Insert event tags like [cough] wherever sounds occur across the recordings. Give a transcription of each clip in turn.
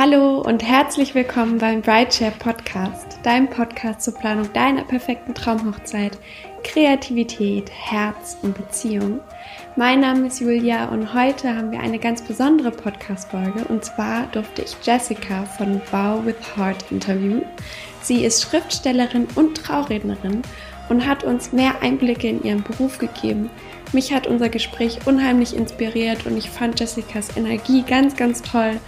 Hallo und herzlich willkommen beim Brideshare Podcast, deinem Podcast zur Planung deiner perfekten Traumhochzeit, Kreativität, Herz und Beziehung. Mein Name ist Julia und heute haben wir eine ganz besondere Podcast-Folge und zwar durfte ich Jessica von Bow with Heart interviewen. Sie ist Schriftstellerin und Traurednerin und hat uns mehr Einblicke in ihren Beruf gegeben. Mich hat unser Gespräch unheimlich inspiriert und ich fand Jessicas Energie ganz, ganz toll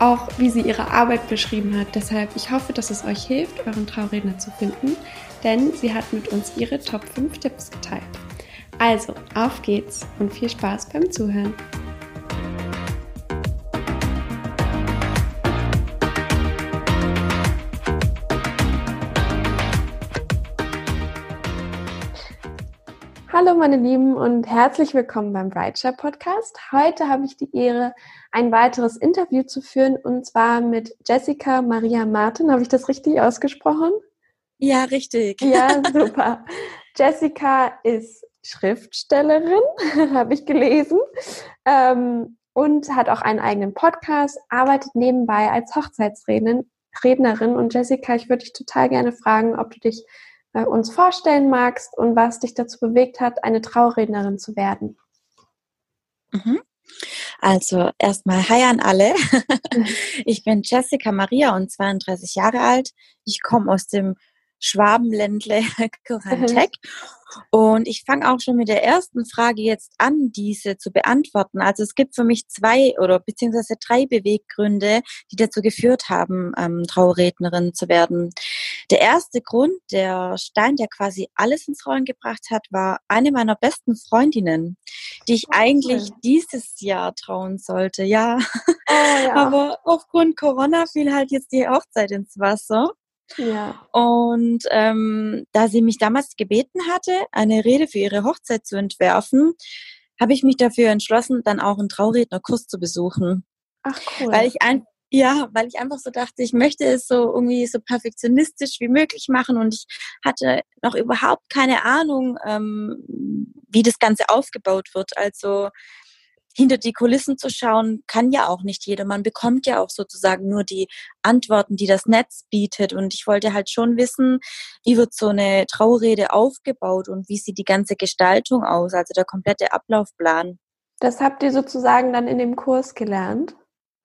auch wie sie ihre Arbeit beschrieben hat. Deshalb, ich hoffe, dass es euch hilft, euren Trauredner zu finden, denn sie hat mit uns ihre Top 5 Tipps geteilt. Also, auf geht's und viel Spaß beim Zuhören. Hallo meine Lieben und herzlich willkommen beim Brideshare Podcast. Heute habe ich die Ehre, ein weiteres Interview zu führen und zwar mit Jessica Maria Martin. Habe ich das richtig ausgesprochen? Ja, richtig. Ja, [laughs] super. Jessica ist Schriftstellerin, [laughs] habe ich gelesen, ähm, und hat auch einen eigenen Podcast, arbeitet nebenbei als Hochzeitsrednerin. Und Jessica, ich würde dich total gerne fragen, ob du dich äh, uns vorstellen magst und was dich dazu bewegt hat, eine Traurednerin zu werden. Mhm. Also erstmal Hi an alle. [laughs] Ich bin Jessica Maria und 32 Jahre alt. Ich komme aus dem Schwabenländle [laughs] Kurantec Und ich fange auch schon mit der ersten Frage jetzt an, diese zu beantworten. Also es gibt für mich zwei oder beziehungsweise drei Beweggründe, die dazu geführt haben, ähm, Traurednerin zu werden. Der erste Grund, der Stein, der quasi alles ins Rollen gebracht hat, war eine meiner besten Freundinnen, die ich oh, eigentlich dieses Jahr trauen sollte. Ja. Oh, ja. Aber aufgrund Corona fiel halt jetzt die Hochzeit ins Wasser. Ja. Und ähm, da sie mich damals gebeten hatte, eine Rede für ihre Hochzeit zu entwerfen, habe ich mich dafür entschlossen, dann auch einen Traurednerkurs zu besuchen. Ach cool. Weil ich ein, ja, weil ich einfach so dachte, ich möchte es so irgendwie so perfektionistisch wie möglich machen und ich hatte noch überhaupt keine Ahnung, ähm, wie das Ganze aufgebaut wird. Also hinter die Kulissen zu schauen, kann ja auch nicht jeder. Man bekommt ja auch sozusagen nur die Antworten, die das Netz bietet. Und ich wollte halt schon wissen, wie wird so eine Traurede aufgebaut und wie sieht die ganze Gestaltung aus, also der komplette Ablaufplan. Das habt ihr sozusagen dann in dem Kurs gelernt?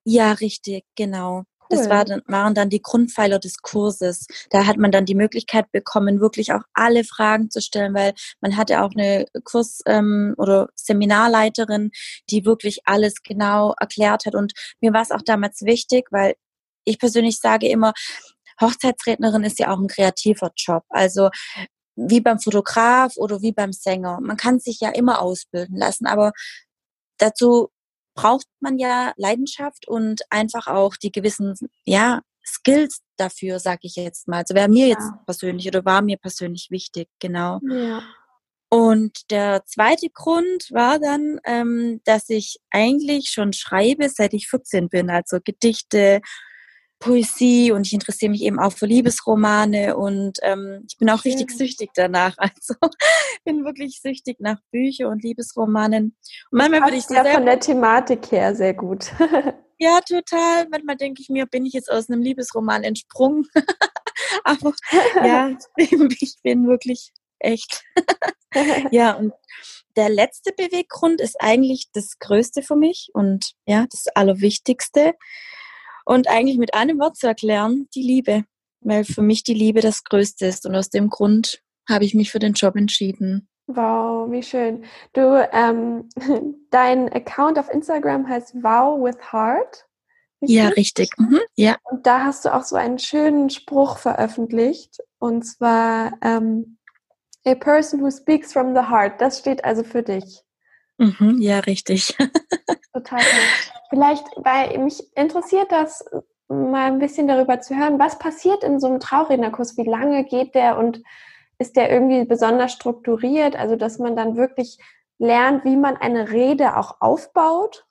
Ja, richtig, genau. Cool. Das war dann, waren dann die Grundpfeiler des Kurses. Da hat man dann die Möglichkeit bekommen, wirklich auch alle Fragen zu stellen, weil man hatte auch eine Kurs- ähm, oder Seminarleiterin, die wirklich alles genau erklärt hat. Und mir war es auch damals wichtig, weil ich persönlich sage immer, Hochzeitsrednerin ist ja auch ein kreativer Job. Also wie beim Fotograf oder wie beim Sänger. Man kann sich ja immer ausbilden lassen, aber dazu braucht man ja Leidenschaft und einfach auch die gewissen, ja, Skills dafür, sage ich jetzt mal. Also wäre mir ja. jetzt persönlich oder war mir persönlich wichtig, genau. Ja. Und der zweite Grund war dann, ähm, dass ich eigentlich schon schreibe, seit ich 14 bin. Also Gedichte, Poesie und ich interessiere mich eben auch für Liebesromane und ähm, ich bin auch Schön. richtig süchtig danach. [laughs] Also bin wirklich süchtig nach Büchern und Liebesromanen. Und manchmal würde ich ja von der Thematik her sehr gut. [laughs] ja, total. Manchmal denke ich mir, bin ich jetzt aus einem Liebesroman entsprungen. [laughs] Aber ja, ich bin wirklich echt. ja, und der letzte Beweggrund ist eigentlich das Größte für mich und ja, das Allerwichtigste. Und eigentlich mit einem Wort zu erklären, die Liebe. Weil für mich die Liebe das Größte ist. Und aus dem Grund habe ich mich für den Job entschieden. Wow, wie schön. Du, ähm, [laughs] dein Account auf Instagram heißt Wow with Heart. Richtig? Ja, richtig. Mhm, ja. Und da hast du auch so einen schönen Spruch veröffentlicht. Und zwar, ähm, A person who speaks from the heart. Das steht also für dich. Mhm, ja, richtig. [laughs] Total. Vielleicht, weil mich interessiert das mal ein bisschen darüber zu hören, was passiert in so einem Traurednerkurs? Wie lange geht der und ist der irgendwie besonders strukturiert? Also, dass man dann wirklich lernt, wie man eine Rede auch aufbaut?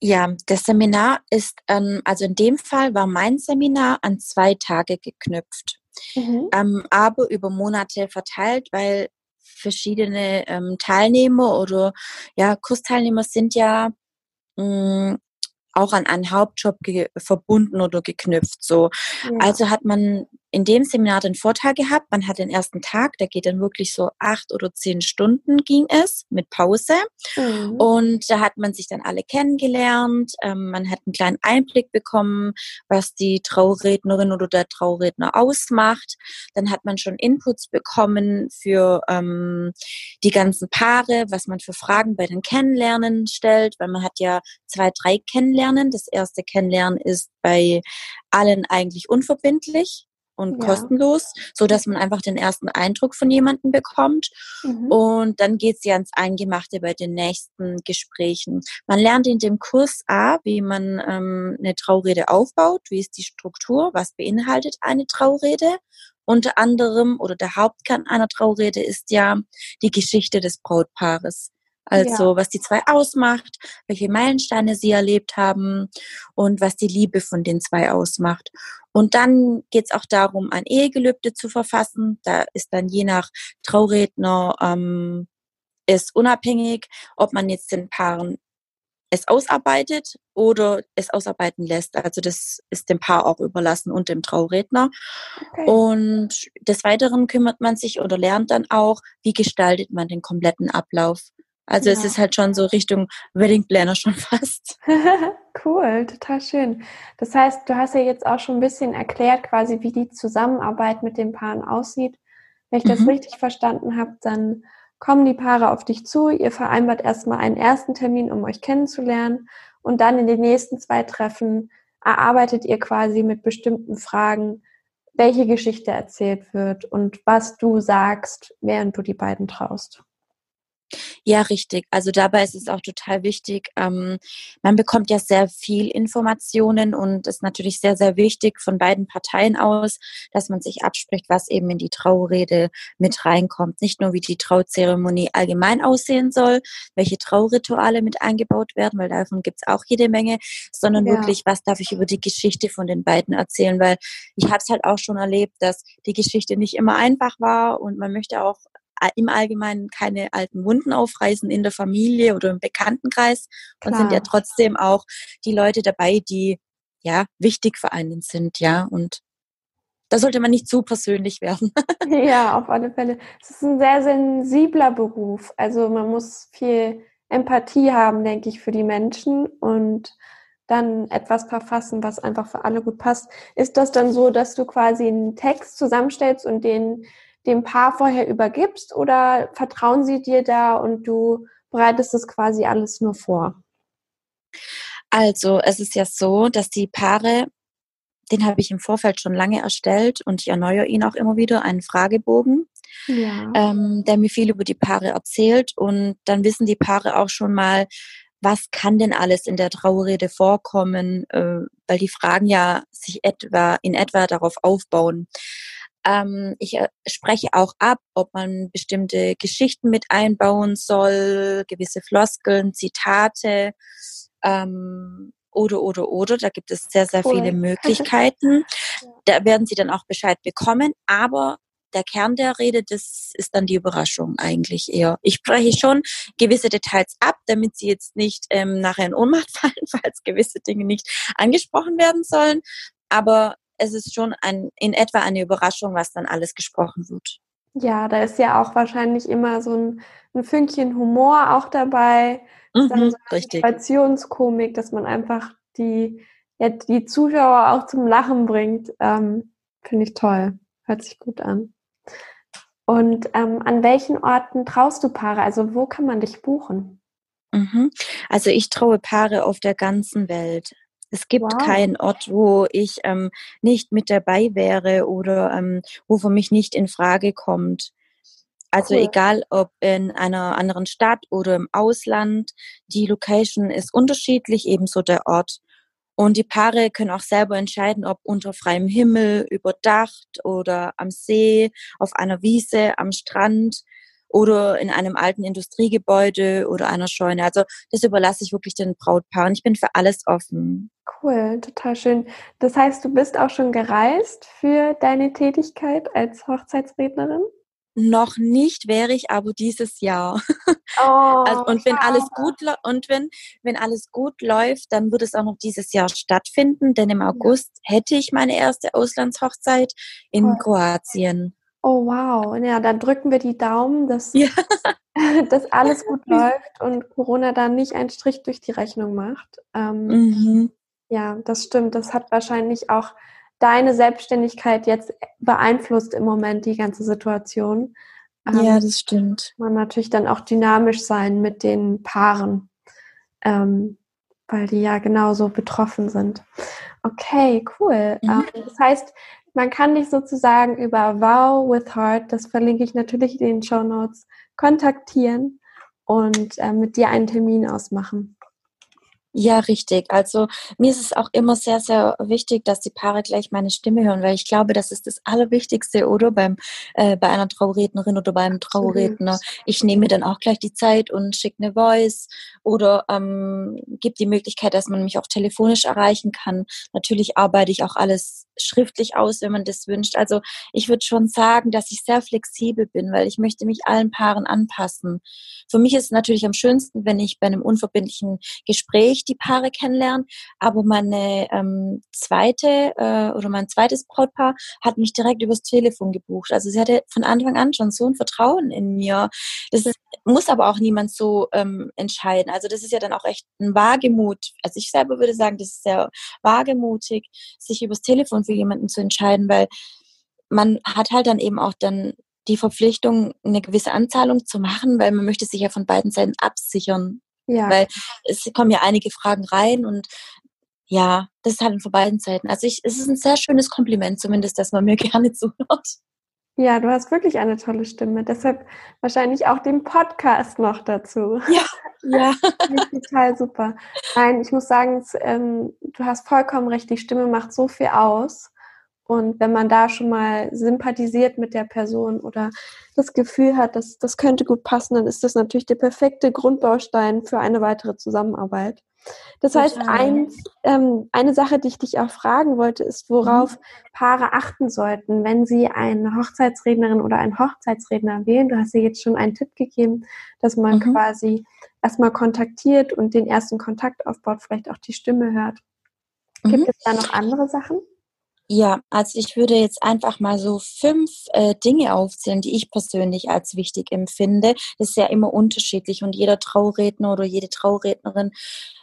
Ja, das Seminar ist, ähm, also in dem Fall war mein Seminar an zwei Tage geknüpft, mhm. ähm, aber über Monate verteilt, weil verschiedene ähm, Teilnehmer oder ja, Kursteilnehmer sind ja mh, mm, auch an einen Hauptjob verbunden oder geknüpft. So. Ja. Also hat man in dem Seminar den Vorteil gehabt, man hat den ersten Tag, der geht dann wirklich so acht oder zehn Stunden ging es mit Pause. Mhm. Und da hat man sich dann alle kennengelernt. Ähm, man hat einen kleinen Einblick bekommen, was die Traurednerin oder der Trauredner ausmacht. Dann hat man schon Inputs bekommen für ähm, die ganzen Paare, was man für Fragen bei den Kennenlernen stellt, weil man hat ja zwei, drei Kennenlernen. Das erste Kennenlernen ist bei allen eigentlich unverbindlich und ja. kostenlos, so dass man einfach den ersten Eindruck von jemandem bekommt. Mhm. Und dann geht's ja ans Eingemachte bei den nächsten Gesprächen. Man lernt in dem Kurs A, wie man ähm, eine Traurede aufbaut, wie ist die Struktur, was beinhaltet eine Traurede. Unter anderem oder der Hauptkern einer Traurede ist ja die Geschichte des Brautpaares. Also ja. was die zwei ausmacht, welche Meilensteine sie erlebt haben und was die Liebe von den zwei ausmacht. Und dann geht es auch darum, ein Ehegelübde zu verfassen. Da ist dann je nach Trauredner ähm, ist unabhängig, ob man jetzt den Paaren es ausarbeitet oder es ausarbeiten lässt. Also das ist dem Paar auch überlassen und dem Trauredner. Okay. Und des Weiteren kümmert man sich oder lernt dann auch, wie gestaltet man den kompletten Ablauf. Also ja. es ist halt schon so Richtung Wedding Planner schon [laughs] fast. [laughs] cool, total schön. Das heißt, du hast ja jetzt auch schon ein bisschen erklärt, quasi, wie die Zusammenarbeit mit den Paaren aussieht. Wenn ich das mhm. richtig verstanden habe, dann kommen die Paare auf dich zu, ihr vereinbart erstmal einen ersten Termin, um euch kennenzulernen und dann in den nächsten zwei Treffen erarbeitet ihr quasi mit bestimmten Fragen, welche Geschichte erzählt wird und was du sagst, während du die beiden traust. Ja, richtig. Also dabei ist es auch total wichtig. Ähm, man bekommt ja sehr viel Informationen und ist natürlich sehr, sehr wichtig von beiden Parteien aus, dass man sich abspricht, was eben in die Traurede mit reinkommt. Nicht nur, wie die Trauzeremonie allgemein aussehen soll, welche Traurituale mit eingebaut werden, weil davon gibt es auch jede Menge, sondern ja. wirklich, was darf ich über die Geschichte von den beiden erzählen, weil ich habe es halt auch schon erlebt, dass die Geschichte nicht immer einfach war und man möchte auch im Allgemeinen keine alten Wunden aufreißen in der Familie oder im Bekanntenkreis Klar. und sind ja trotzdem auch die Leute dabei, die ja wichtig für einen sind, ja und da sollte man nicht zu persönlich werden. [laughs] ja, auf alle Fälle. Es ist ein sehr sensibler Beruf. Also man muss viel Empathie haben, denke ich, für die Menschen und dann etwas verfassen, was einfach für alle gut passt. Ist das dann so, dass du quasi einen Text zusammenstellst und den dem Paar vorher übergibst oder vertrauen sie dir da und du bereitest das quasi alles nur vor? Also es ist ja so, dass die Paare, den habe ich im Vorfeld schon lange erstellt und ich erneuere ihn auch immer wieder, einen Fragebogen, ja. ähm, der mir viel über die Paare erzählt und dann wissen die Paare auch schon mal, was kann denn alles in der Trauerrede vorkommen, äh, weil die Fragen ja sich etwa in etwa darauf aufbauen. Ähm, ich äh, spreche auch ab, ob man bestimmte Geschichten mit einbauen soll, gewisse Floskeln, Zitate ähm, oder, oder, oder. Da gibt es sehr, sehr cool. viele [laughs] Möglichkeiten. Da werden Sie dann auch Bescheid bekommen. Aber der Kern der Rede, das ist dann die Überraschung eigentlich eher. Ich spreche schon gewisse Details ab, damit sie jetzt nicht ähm, nachher in Ohnmacht [laughs] fallen, falls gewisse Dinge nicht angesprochen werden sollen. Aber es ist schon ein, in etwa eine Überraschung, was dann alles gesprochen wird. Ja, da ist ja auch wahrscheinlich immer so ein, ein Fünkchen Humor auch dabei. Mhm, dann so eine Situationskomik, dass man einfach die, ja, die Zuschauer auch zum Lachen bringt. Ähm, Finde ich toll. Hört sich gut an. Und ähm, an welchen Orten traust du Paare? Also wo kann man dich buchen? Mhm. Also ich traue Paare auf der ganzen Welt. Es gibt wow. keinen Ort, wo ich ähm, nicht mit dabei wäre oder ähm, wo für mich nicht in Frage kommt. Also cool. egal ob in einer anderen Stadt oder im Ausland, die Location ist unterschiedlich, ebenso der Ort. Und die Paare können auch selber entscheiden, ob unter freiem Himmel, überdacht oder am See, auf einer Wiese, am Strand oder in einem alten Industriegebäude oder einer Scheune. Also das überlasse ich wirklich den Brautpaaren. Ich bin für alles offen. Cool, total schön. Das heißt, du bist auch schon gereist für deine Tätigkeit als Hochzeitsrednerin? Noch nicht wäre ich aber dieses Jahr. [laughs] Oh, also, und wenn alles gut und wenn wenn alles gut läuft, dann wird es auch noch dieses Jahr stattfinden, denn im August hätte ich meine erste Auslandshochzeit in oh. Kroatien. Oh wow, ja, dann drücken wir die Daumen, dass, ja. [laughs] dass alles gut [laughs] läuft und Corona dann nicht einen Strich durch die Rechnung macht. Ähm, mhm. Ja, das stimmt. Das hat wahrscheinlich auch deine Selbstständigkeit jetzt beeinflusst im Moment die ganze Situation. Ähm, ja, das stimmt. Man natürlich dann auch dynamisch sein mit den Paaren, ähm, weil die ja genauso betroffen sind. Okay, cool. Mhm. Ähm, das heißt, man kann dich sozusagen über Wow with Heart, das verlinke ich natürlich in den Show Notes, kontaktieren und äh, mit dir einen Termin ausmachen. Ja, richtig. Also mir ist es auch immer sehr, sehr wichtig, dass die Paare gleich meine Stimme hören, weil ich glaube, das ist das Allerwichtigste, oder beim äh, bei einer Traurednerin oder beim Trauredner. Ich nehme dann auch gleich die Zeit und schicke eine Voice oder ähm, gibt die Möglichkeit, dass man mich auch telefonisch erreichen kann. Natürlich arbeite ich auch alles schriftlich aus, wenn man das wünscht. Also ich würde schon sagen, dass ich sehr flexibel bin, weil ich möchte mich allen Paaren anpassen. Für mich ist es natürlich am schönsten, wenn ich bei einem unverbindlichen Gespräch die Paare kennenlerne. Aber meine ähm, zweite äh, oder mein zweites Brautpaar hat mich direkt übers Telefon gebucht. Also sie hatte von Anfang an schon so ein Vertrauen in mir. Das ist, muss aber auch niemand so ähm, entscheiden. Also das ist ja dann auch echt ein Wagemut. Also ich selber würde sagen, das ist sehr wagemutig, sich übers Telefon für jemanden zu entscheiden, weil man hat halt dann eben auch dann die Verpflichtung, eine gewisse Anzahlung zu machen, weil man möchte sich ja von beiden Seiten absichern. Ja. Weil es kommen ja einige Fragen rein und ja, das ist halt von beiden Seiten. Also ich, es ist ein sehr schönes Kompliment zumindest, dass man mir [laughs] gerne zuhört. Ja, du hast wirklich eine tolle Stimme. Deshalb wahrscheinlich auch den Podcast noch dazu. [laughs] Ja, ja. [laughs] total super. Nein, ich muss sagen, ähm, du hast vollkommen recht. Die Stimme macht so viel aus. Und wenn man da schon mal sympathisiert mit der Person oder das Gefühl hat, dass das könnte gut passen, dann ist das natürlich der perfekte Grundbaustein für eine weitere Zusammenarbeit. Das Total. heißt, ein, ähm, eine Sache, die ich dich auch fragen wollte, ist, worauf mhm. Paare achten sollten, wenn sie eine Hochzeitsrednerin oder einen Hochzeitsredner wählen. Du hast ja jetzt schon einen Tipp gegeben, dass man mhm. quasi erstmal kontaktiert und den ersten Kontakt aufbaut, vielleicht auch die Stimme hört. Gibt mhm. es da noch andere Sachen? Ja, also ich würde jetzt einfach mal so fünf äh, Dinge aufzählen, die ich persönlich als wichtig empfinde. Das ist ja immer unterschiedlich und jeder Trauredner oder jede Traurednerin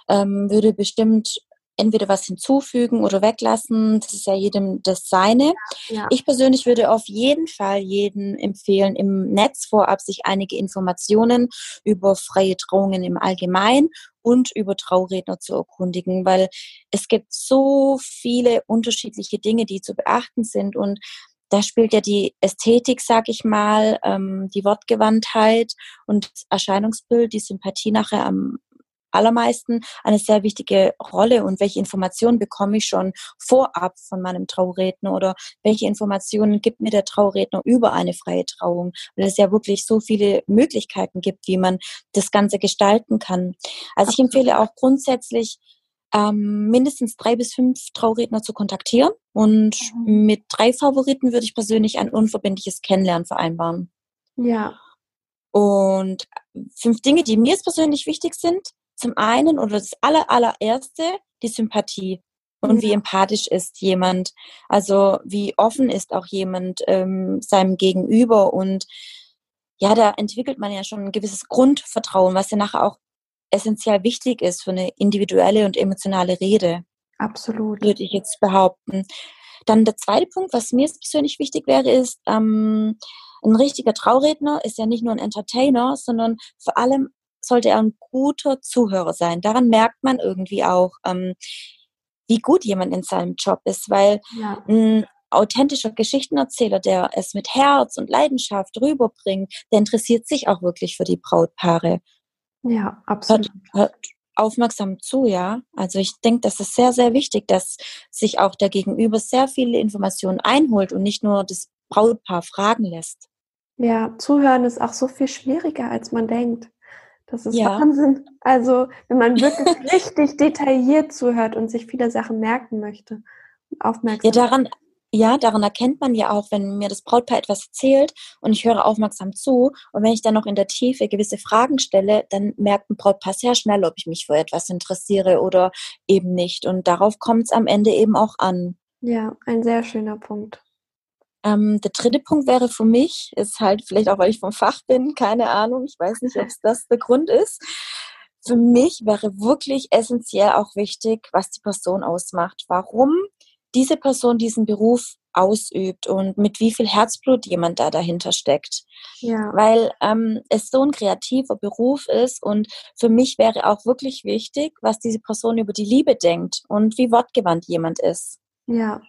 ähm, würde bestimmt entweder was hinzufügen oder weglassen. Das ist ja jedem das Seine. Ja. Ich persönlich würde auf jeden Fall jedem empfehlen, im Netz vorab sich einige Informationen über freie Trauungen im Allgemeinen und über Trauredner zu erkundigen, weil es gibt so viele unterschiedliche Dinge, die zu beachten sind und da spielt ja die Ästhetik, sag ich mal, ähm, die Wortgewandtheit und das Erscheinungsbild, die Sympathie nachher am allermeisten eine sehr wichtige Rolle und welche Informationen bekomme ich schon vorab von meinem Trauredner oder welche Informationen gibt mir der Trauredner über eine freie Trauung, weil es ja wirklich so viele Möglichkeiten gibt, wie man das Ganze gestalten kann. Also ich empfehle auch grundsätzlich, ähm, mindestens drei bis fünf Trauredner zu kontaktieren und mhm. mit drei Favoriten würde ich persönlich ein unverbindliches Kennenlernen vereinbaren. Ja. Und fünf Dinge, die mir persönlich wichtig sind, zum einen oder das aller, allererste, die Sympathie. Und ja. wie empathisch ist jemand, also wie offen ist auch jemand ähm, seinem Gegenüber und ja, da entwickelt man ja schon ein gewisses Grundvertrauen, was ja nachher auch essentiell wichtig ist für eine individuelle und emotionale Rede. Absolut. Würde ich jetzt behaupten. Dann der zweite Punkt, was mir persönlich wichtig wäre, ist, ähm, ein richtiger Trauredner ist ja nicht nur ein Entertainer, sondern vor allem sollte er ein guter Zuhörer sein. Daran merkt man irgendwie auch, ähm, wie gut jemand in seinem Job ist, weil ja. ein authentischer Geschichtenerzähler, der es mit Herz und Leidenschaft rüberbringt, der interessiert sich auch wirklich für die Brautpaare. Ja, absolut. Hört, hört aufmerksam zu, ja. Also ich denke, das ist sehr, sehr wichtig, dass sich auch der Gegenüber sehr viele Informationen einholt und nicht nur das Brautpaar fragen lässt. Ja, zuhören ist auch so viel schwieriger, als man denkt. Das ist ja. Wahnsinn. Also, wenn man wirklich [laughs] richtig detailliert zuhört und sich viele Sachen merken möchte. Aufmerksam. Ja, daran, ja, daran erkennt man ja auch, wenn mir das Brautpaar etwas erzählt und ich höre aufmerksam zu und wenn ich dann noch in der Tiefe gewisse Fragen stelle, dann merkt ein Brautpaar sehr schnell, ob ich mich für etwas interessiere oder eben nicht. Und darauf kommt es am Ende eben auch an. Ja, ein sehr schöner Punkt. Ähm, der dritte Punkt wäre für mich, ist halt vielleicht auch, weil ich vom Fach bin, keine Ahnung, ich weiß nicht, ob es das der Grund ist. Für mich wäre wirklich essentiell auch wichtig, was die Person ausmacht. Warum diese Person diesen Beruf ausübt und mit wie viel Herzblut jemand da dahinter steckt. Ja. Weil ähm, es so ein kreativer Beruf ist und für mich wäre auch wirklich wichtig, was diese Person über die Liebe denkt und wie wortgewandt jemand ist. Ja.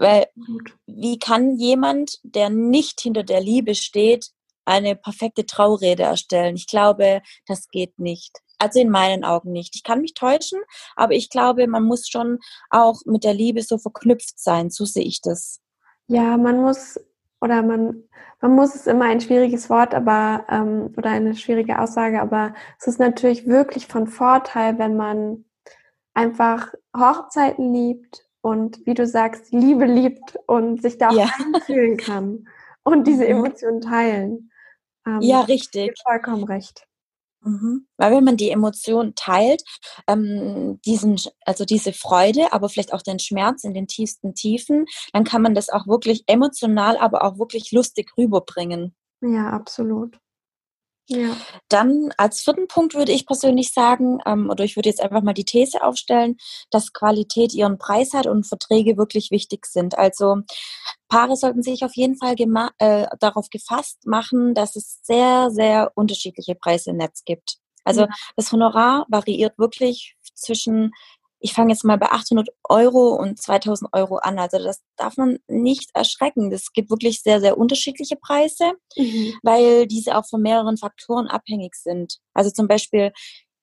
Weil Gut. wie kann jemand, der nicht hinter der Liebe steht, eine perfekte Traurede erstellen? Ich glaube, das geht nicht. Also in meinen Augen nicht. Ich kann mich täuschen, aber ich glaube, man muss schon auch mit der Liebe so verknüpft sein. So sehe ich das. Ja, man muss oder man, man muss es immer ein schwieriges Wort, aber ähm, oder eine schwierige Aussage, aber es ist natürlich wirklich von Vorteil, wenn man einfach Hochzeiten liebt und wie du sagst, Liebe liebt und sich da auch ja. einfühlen kann und diese mhm. Emotionen teilen. Ähm, ja, richtig. Vollkommen recht. Mhm. Weil wenn man die Emotion teilt, ähm, diesen, also diese Freude, aber vielleicht auch den Schmerz in den tiefsten Tiefen, dann kann man das auch wirklich emotional, aber auch wirklich lustig rüberbringen. Ja, absolut. Ja. Dann als vierten Punkt würde ich persönlich sagen, ähm, oder ich würde jetzt einfach mal die These aufstellen, dass Qualität ihren Preis hat und Verträge wirklich wichtig sind. Also Paare sollten sich auf jeden Fall äh, darauf gefasst machen, dass es sehr, sehr unterschiedliche Preise im Netz gibt. Also ja. das Honorar variiert wirklich zwischen ich fange jetzt mal bei 800 Euro und 2000 Euro an. Also das darf man nicht erschrecken. Es gibt wirklich sehr, sehr unterschiedliche Preise, mhm. weil diese auch von mehreren Faktoren abhängig sind. Also zum Beispiel,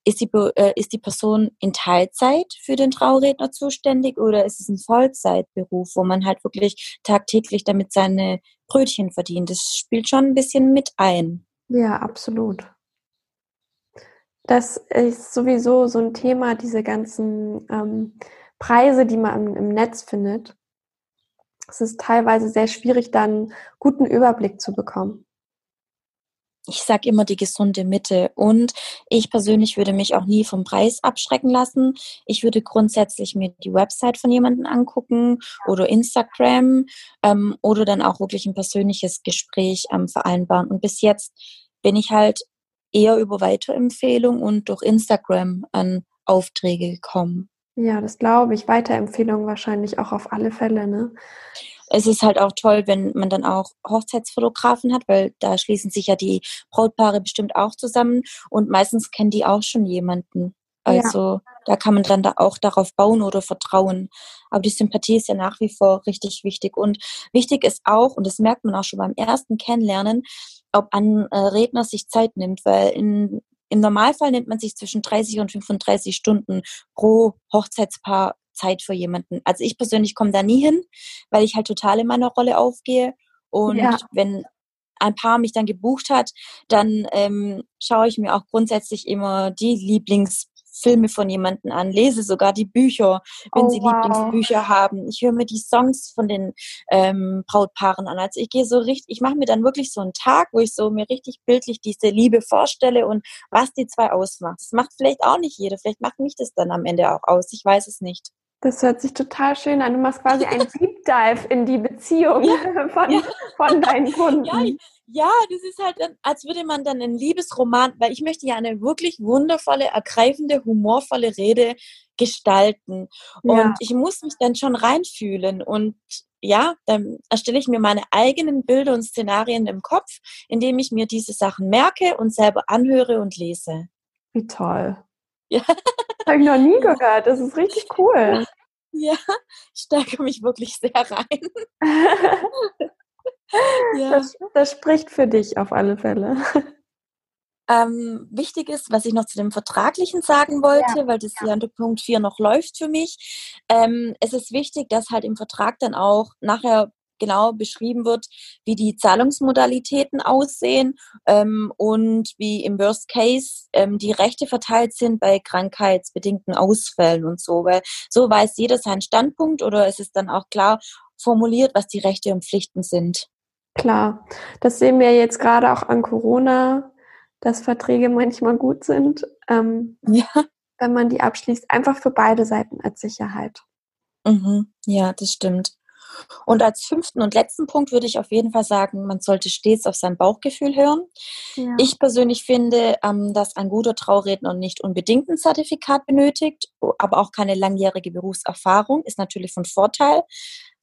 ist die, äh, ist die Person in Teilzeit für den Trauredner zuständig oder ist es ein Vollzeitberuf, wo man halt wirklich tagtäglich damit seine Brötchen verdient? Das spielt schon ein bisschen mit ein. Ja, absolut. Das ist sowieso so ein Thema, diese ganzen ähm, Preise, die man im Netz findet. Es ist teilweise sehr schwierig, dann guten Überblick zu bekommen. Ich sage immer die gesunde Mitte. Und ich persönlich würde mich auch nie vom Preis abschrecken lassen. Ich würde grundsätzlich mir die Website von jemandem angucken oder Instagram ähm, oder dann auch wirklich ein persönliches Gespräch ähm, vereinbaren. Und bis jetzt bin ich halt eher über Weiterempfehlung und durch Instagram an Aufträge gekommen. Ja, das glaube ich. Weiterempfehlung wahrscheinlich auch auf alle Fälle, ne? Es ist halt auch toll, wenn man dann auch Hochzeitsfotografen hat, weil da schließen sich ja die Brautpaare bestimmt auch zusammen und meistens kennen die auch schon jemanden. Also ja. Da kann man dann da auch darauf bauen oder vertrauen. Aber die Sympathie ist ja nach wie vor richtig wichtig. Und wichtig ist auch, und das merkt man auch schon beim ersten Kennenlernen, ob ein äh, Redner sich Zeit nimmt, weil in, im Normalfall nimmt man sich zwischen 30 und 35 Stunden pro Hochzeitspaar Zeit für jemanden. Also ich persönlich komme da nie hin, weil ich halt total in meiner Rolle aufgehe. Und ja. wenn ein Paar mich dann gebucht hat, dann ähm, schaue ich mir auch grundsätzlich immer die Lieblings Filme von jemandem an, lese sogar die Bücher, wenn oh, sie wow. Lieblingsbücher haben. Ich höre mir die Songs von den ähm, Brautpaaren an. Also ich gehe so richtig, ich mache mir dann wirklich so einen Tag, wo ich so mir richtig bildlich diese Liebe vorstelle und was die zwei ausmacht. Das macht vielleicht auch nicht jeder. Vielleicht macht mich das dann am Ende auch aus. Ich weiß es nicht. Das hört sich total schön an. Du machst quasi einen Deep Dive in die Beziehung ja, [laughs] von, ja. von deinen [laughs] Kunden. Ja, ja, das ist halt, als würde man dann einen Liebesroman, weil ich möchte ja eine wirklich wundervolle, ergreifende, humorvolle Rede gestalten. Und ich muss mich dann schon reinfühlen. Und ja, dann erstelle ich mir meine eigenen Bilder und Szenarien im Kopf, indem ich mir diese Sachen merke und selber anhöre und lese. Wie toll. [laughs] Ja. Habe ich noch nie gehört. Das ist richtig cool. [laughs] Ja, ich steige mich wirklich sehr rein. [laughs] ja. Das, das, spricht für dich auf alle Fälle. Ähm, wichtig ist, was ich noch zu dem Vertraglichen sagen wollte, ja, weil das ja unter Punkt 4 noch läuft für mich. Ähm, es ist wichtig, dass halt im Vertrag dann auch nachher genau beschrieben wird, wie die Zahlungsmodalitäten aussehen ähm, und wie im Worst Case ähm, die Rechte verteilt sind bei krankheitsbedingten Ausfällen und so. Weil so weiß jeder seinen Standpunkt oder es ist dann auch klar, formuliert, was die Rechte und Pflichten sind. Klar, das sehen wir jetzt gerade auch an Corona, dass Verträge manchmal gut sind, ähm, ja. wenn man die abschließt, einfach für beide Seiten als Sicherheit. Mhm. Ja, das stimmt. Und als fünften und letzten Punkt würde ich auf jeden Fall sagen, man sollte stets auf sein Bauchgefühl hören. Ja. Ich persönlich finde, ähm, dass ein guter Trauredner nicht unbedingt ein Zertifikat benötigt, aber auch keine langjährige Berufserfahrung ist natürlich von Vorteil.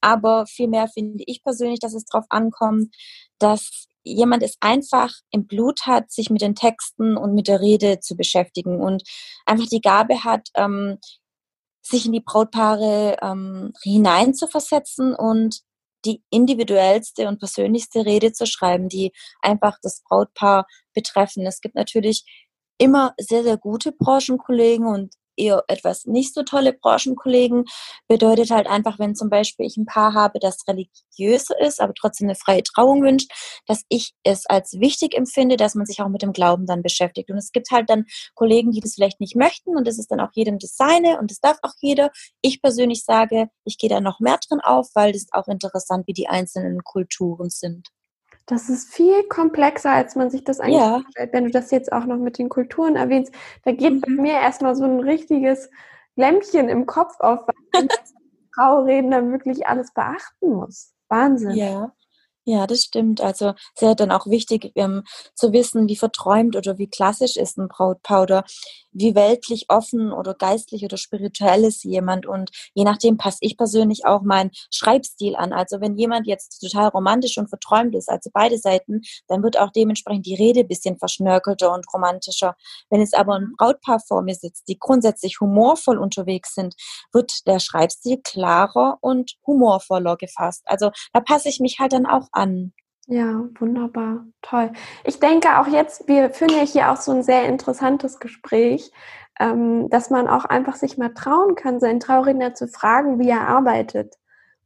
Aber vielmehr finde ich persönlich, dass es darauf ankommt, dass jemand es einfach im Blut hat, sich mit den Texten und mit der Rede zu beschäftigen und einfach die Gabe hat, ähm, sich in die Brautpaare ähm, hineinzuversetzen und die individuellste und persönlichste Rede zu schreiben, die einfach das Brautpaar betreffen. Es gibt natürlich immer sehr, sehr gute Branchenkollegen und eher etwas nicht so tolle Branchenkollegen. Bedeutet halt einfach, wenn zum Beispiel ich ein Paar habe, das religiös ist, aber trotzdem eine freie Trauung wünscht, dass ich es als wichtig empfinde, dass man sich auch mit dem Glauben dann beschäftigt. Und es gibt halt dann Kollegen, die das vielleicht nicht möchten und das ist dann auch jedem das Seine und das darf auch jeder. Ich persönlich sage, ich gehe da noch mehr drin auf, weil das ist auch interessant, wie die einzelnen Kulturen sind. Das ist viel komplexer, als man sich das eigentlich ja. vorstellt. Wenn du das jetzt auch noch mit den Kulturen erwähnst, da geht bei mhm. mir erstmal so ein richtiges Lämpchen im Kopf auf, weil [laughs] Frau reden dann wirklich alles beachten muss. Wahnsinn. Ja. Ja, das stimmt. Also sehr dann auch wichtig ähm, zu wissen, wie verträumt oder wie klassisch ist ein Brautpaar wie weltlich offen oder geistlich oder spirituell ist jemand. Und je nachdem passe ich persönlich auch meinen Schreibstil an. Also wenn jemand jetzt total romantisch und verträumt ist, also beide Seiten, dann wird auch dementsprechend die Rede ein bisschen verschnörkelter und romantischer. Wenn es aber ein Brautpaar vor mir sitzt, die grundsätzlich humorvoll unterwegs sind, wird der Schreibstil klarer und humorvoller gefasst. Also da passe ich mich halt dann auch an. Ja, wunderbar, toll. Ich denke auch jetzt, wir führen ja hier auch so ein sehr interessantes Gespräch, ähm, dass man auch einfach sich mal trauen kann, seinen Trauredner zu fragen, wie er arbeitet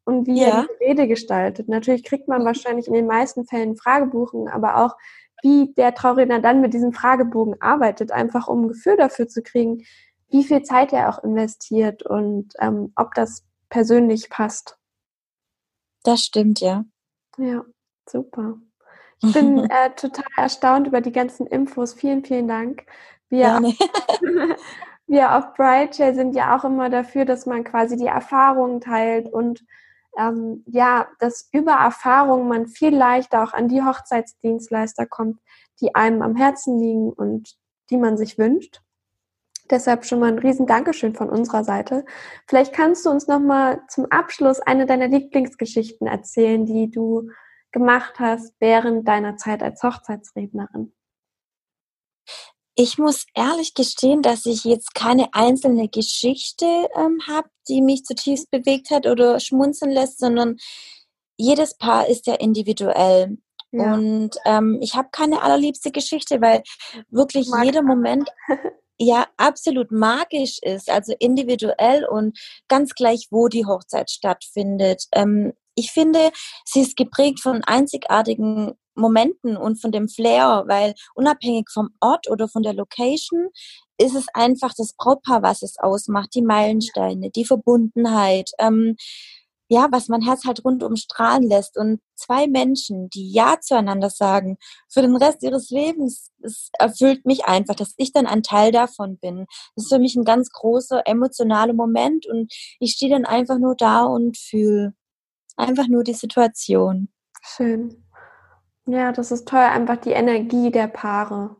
und wie ja. er die Rede gestaltet. Natürlich kriegt man wahrscheinlich in den meisten Fällen Fragebogen, aber auch wie der Trauredner dann mit diesem Fragebogen arbeitet, einfach um ein Gefühl dafür zu kriegen, wie viel Zeit er auch investiert und ähm, ob das persönlich passt. Das stimmt, ja. Ja. Super. Ich bin [laughs] äh, total erstaunt über die ganzen Infos. Vielen, vielen Dank. Wir, [laughs] wir auf Brightshare sind ja auch immer dafür, dass man quasi die Erfahrungen teilt und ähm, ja, dass über Erfahrungen man viel leichter auch an die Hochzeitsdienstleister kommt, die einem am Herzen liegen und die man sich wünscht. Deshalb schon mal ein riesen Dankeschön von unserer Seite. Vielleicht kannst du uns noch mal zum Abschluss eine deiner Lieblingsgeschichten erzählen, die du gemacht hast während deiner Zeit als Hochzeitsrednerin? Ich muss ehrlich gestehen, dass ich jetzt keine einzelne Geschichte ähm, habe, die mich zutiefst bewegt hat oder schmunzeln lässt, sondern jedes Paar ist ja individuell. Ja. Und ähm, ich habe keine allerliebste Geschichte, weil wirklich jeder Moment [laughs] ja absolut magisch ist, also individuell und ganz gleich, wo die Hochzeit stattfindet. Ähm, ich finde, sie ist geprägt von einzigartigen Momenten und von dem Flair, weil unabhängig vom Ort oder von der Location ist es einfach das Brautpaar, was es ausmacht, die Meilensteine, die Verbundenheit, ähm, ja, was mein Herz halt rundum strahlen lässt. Und zwei Menschen, die Ja zueinander sagen, für den Rest ihres Lebens, es erfüllt mich einfach, dass ich dann ein Teil davon bin. Das ist für mich ein ganz großer emotionaler Moment und ich stehe dann einfach nur da und fühle einfach nur die Situation. Schön. Ja, das ist toll, einfach die Energie der Paare,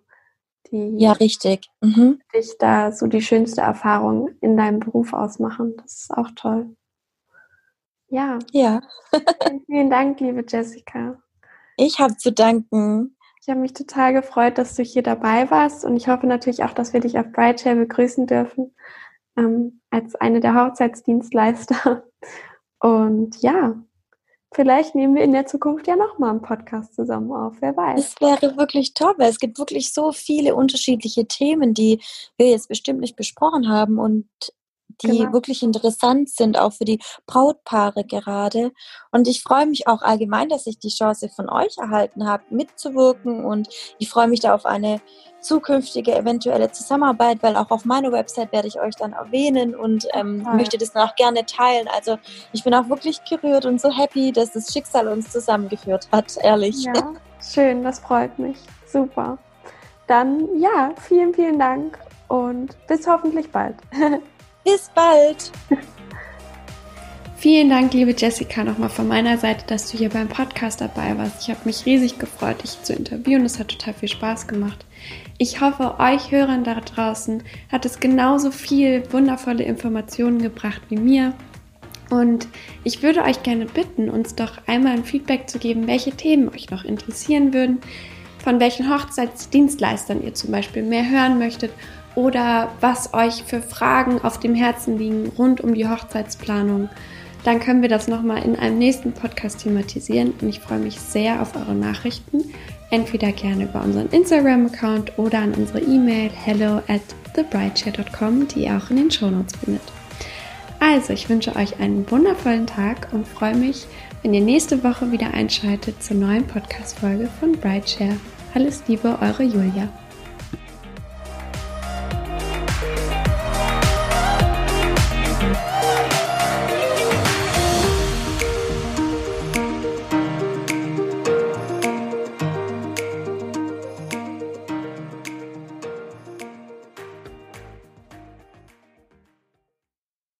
die ja, richtig. Mhm. dich da so die schönste Erfahrung in deinem Beruf ausmachen. Das ist auch toll. Ja. Ja. vielen, vielen Dank, liebe Jessica. Ich habe zu danken. Ich habe mich total gefreut, dass du hier dabei warst und ich hoffe natürlich auch, dass wir dich auf Brightshare begrüßen dürfen ähm, als eine der Hochzeitsdienstleister. Und ja, Vielleicht nehmen wir in der Zukunft ja nochmal einen Podcast zusammen auf, wer weiß. Es wäre wirklich toll, weil es gibt wirklich so viele unterschiedliche Themen, die wir jetzt bestimmt nicht besprochen haben und die genau. wirklich interessant sind, auch für die Brautpaare gerade. Und ich freue mich auch allgemein, dass ich die Chance von euch erhalten habe, mitzuwirken. Und ich freue mich da auf eine zukünftige eventuelle Zusammenarbeit, weil auch auf meiner Website werde ich euch dann erwähnen und ähm, möchte das dann auch gerne teilen. Also ich bin auch wirklich gerührt und so happy, dass das Schicksal uns zusammengeführt hat, ehrlich. Ja, [laughs] schön, das freut mich. Super. Dann ja, vielen, vielen Dank und bis hoffentlich bald. [laughs] bis bald. [laughs] Vielen Dank, liebe Jessica, nochmal von meiner Seite, dass du hier beim Podcast dabei warst. Ich habe mich riesig gefreut, dich zu interviewen. Es hat total viel Spaß gemacht. Ich hoffe, euch Hörern da draußen hat es genauso viel wundervolle Informationen gebracht wie mir. Und ich würde euch gerne bitten, uns doch einmal ein Feedback zu geben, welche Themen euch noch interessieren würden, von welchen Hochzeitsdienstleistern ihr zum Beispiel mehr hören möchtet oder was euch für Fragen auf dem Herzen liegen rund um die Hochzeitsplanung. Dann können wir das nochmal in einem nächsten Podcast thematisieren und ich freue mich sehr auf eure Nachrichten. Entweder gerne über unseren Instagram-Account oder an unsere E-Mail hello at thebrideshare.com, die ihr auch in den Shownotes findet. Also, ich wünsche euch einen wundervollen Tag und freue mich, wenn ihr nächste Woche wieder einschaltet zur neuen Podcast-Folge von Brideshare. Alles Liebe, eure Julia.